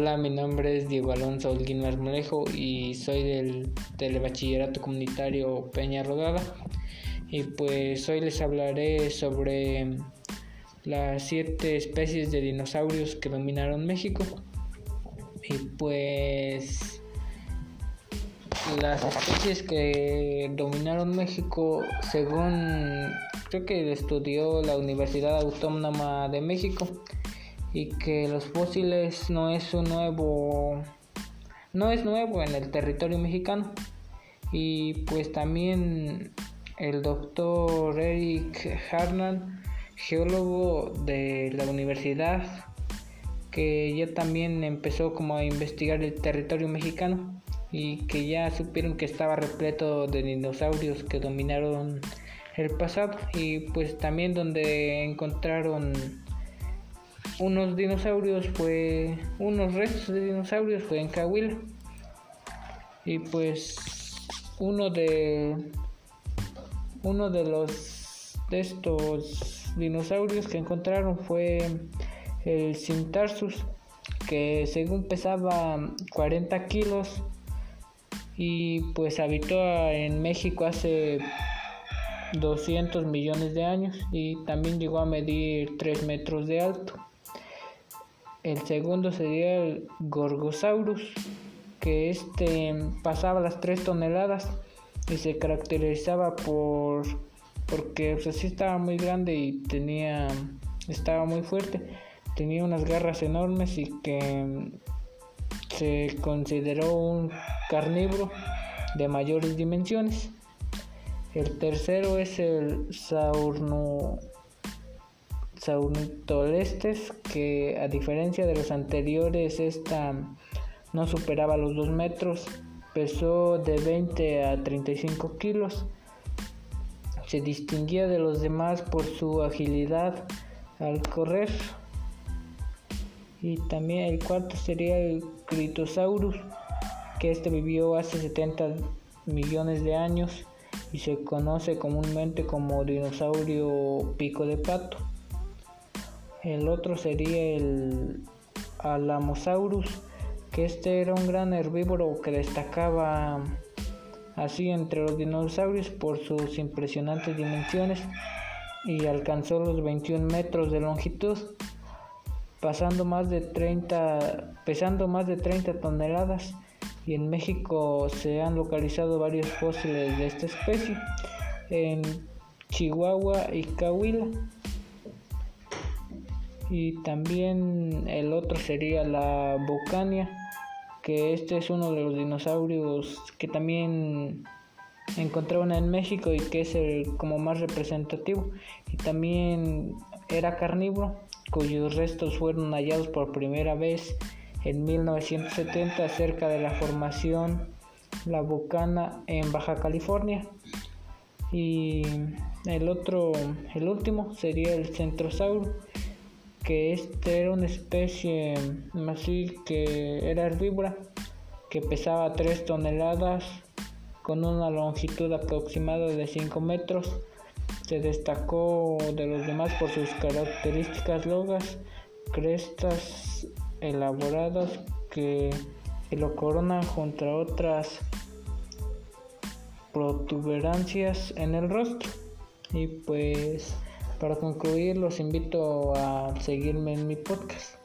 Hola, mi nombre es Diego Alonso Holguín Marmolejo y soy del Telebachillerato Comunitario Peña Rodada. Y pues hoy les hablaré sobre las siete especies de dinosaurios que dominaron México. Y pues las especies que dominaron México, según creo que estudió la Universidad Autónoma de México, y que los fósiles no es un nuevo no es nuevo en el territorio mexicano. Y pues también el doctor Eric Harnan geólogo de la universidad que ya también empezó como a investigar el territorio mexicano y que ya supieron que estaba repleto de dinosaurios que dominaron el pasado. Y pues también donde encontraron unos dinosaurios fue unos restos de dinosaurios fue en Cahuila y pues uno de uno de los de estos dinosaurios que encontraron fue el Cintarsus que según pesaba 40 kilos y pues habitó en México hace 200 millones de años y también llegó a medir 3 metros de alto. El segundo sería el Gorgosaurus, que este pasaba las 3 toneladas y se caracterizaba por porque estaba muy grande y tenía estaba muy fuerte, tenía unas garras enormes y que se consideró un carnívoro de mayores dimensiones. El tercero es el Saurno Saurnitolestes, que a diferencia de los anteriores, esta no superaba los 2 metros, pesó de 20 a 35 kilos. Se distinguía de los demás por su agilidad al correr. Y también el cuarto sería el Critosaurus, que este vivió hace 70 millones de años y se conoce comúnmente como dinosaurio pico de pato. El otro sería el Alamosaurus, que este era un gran herbívoro que destacaba así entre los dinosaurios por sus impresionantes dimensiones y alcanzó los 21 metros de longitud, más de 30, pesando más de 30 toneladas y en México se han localizado varios fósiles de esta especie en Chihuahua y Coahuila. Y también el otro sería la Bocania que este es uno de los dinosaurios que también encontraron en México y que es el como más representativo. Y también era carnívoro cuyos restos fueron hallados por primera vez en 1970 cerca de la formación La Bocana en Baja California y el otro el último sería el centrosauro que este era una especie así que era herbívora que pesaba 3 toneladas con una longitud aproximada de 5 metros. Se destacó de los demás por sus características logas, crestas elaboradas que lo coronan junto a otras protuberancias en el rostro. Y pues para concluir, los invito a seguirme en mi podcast.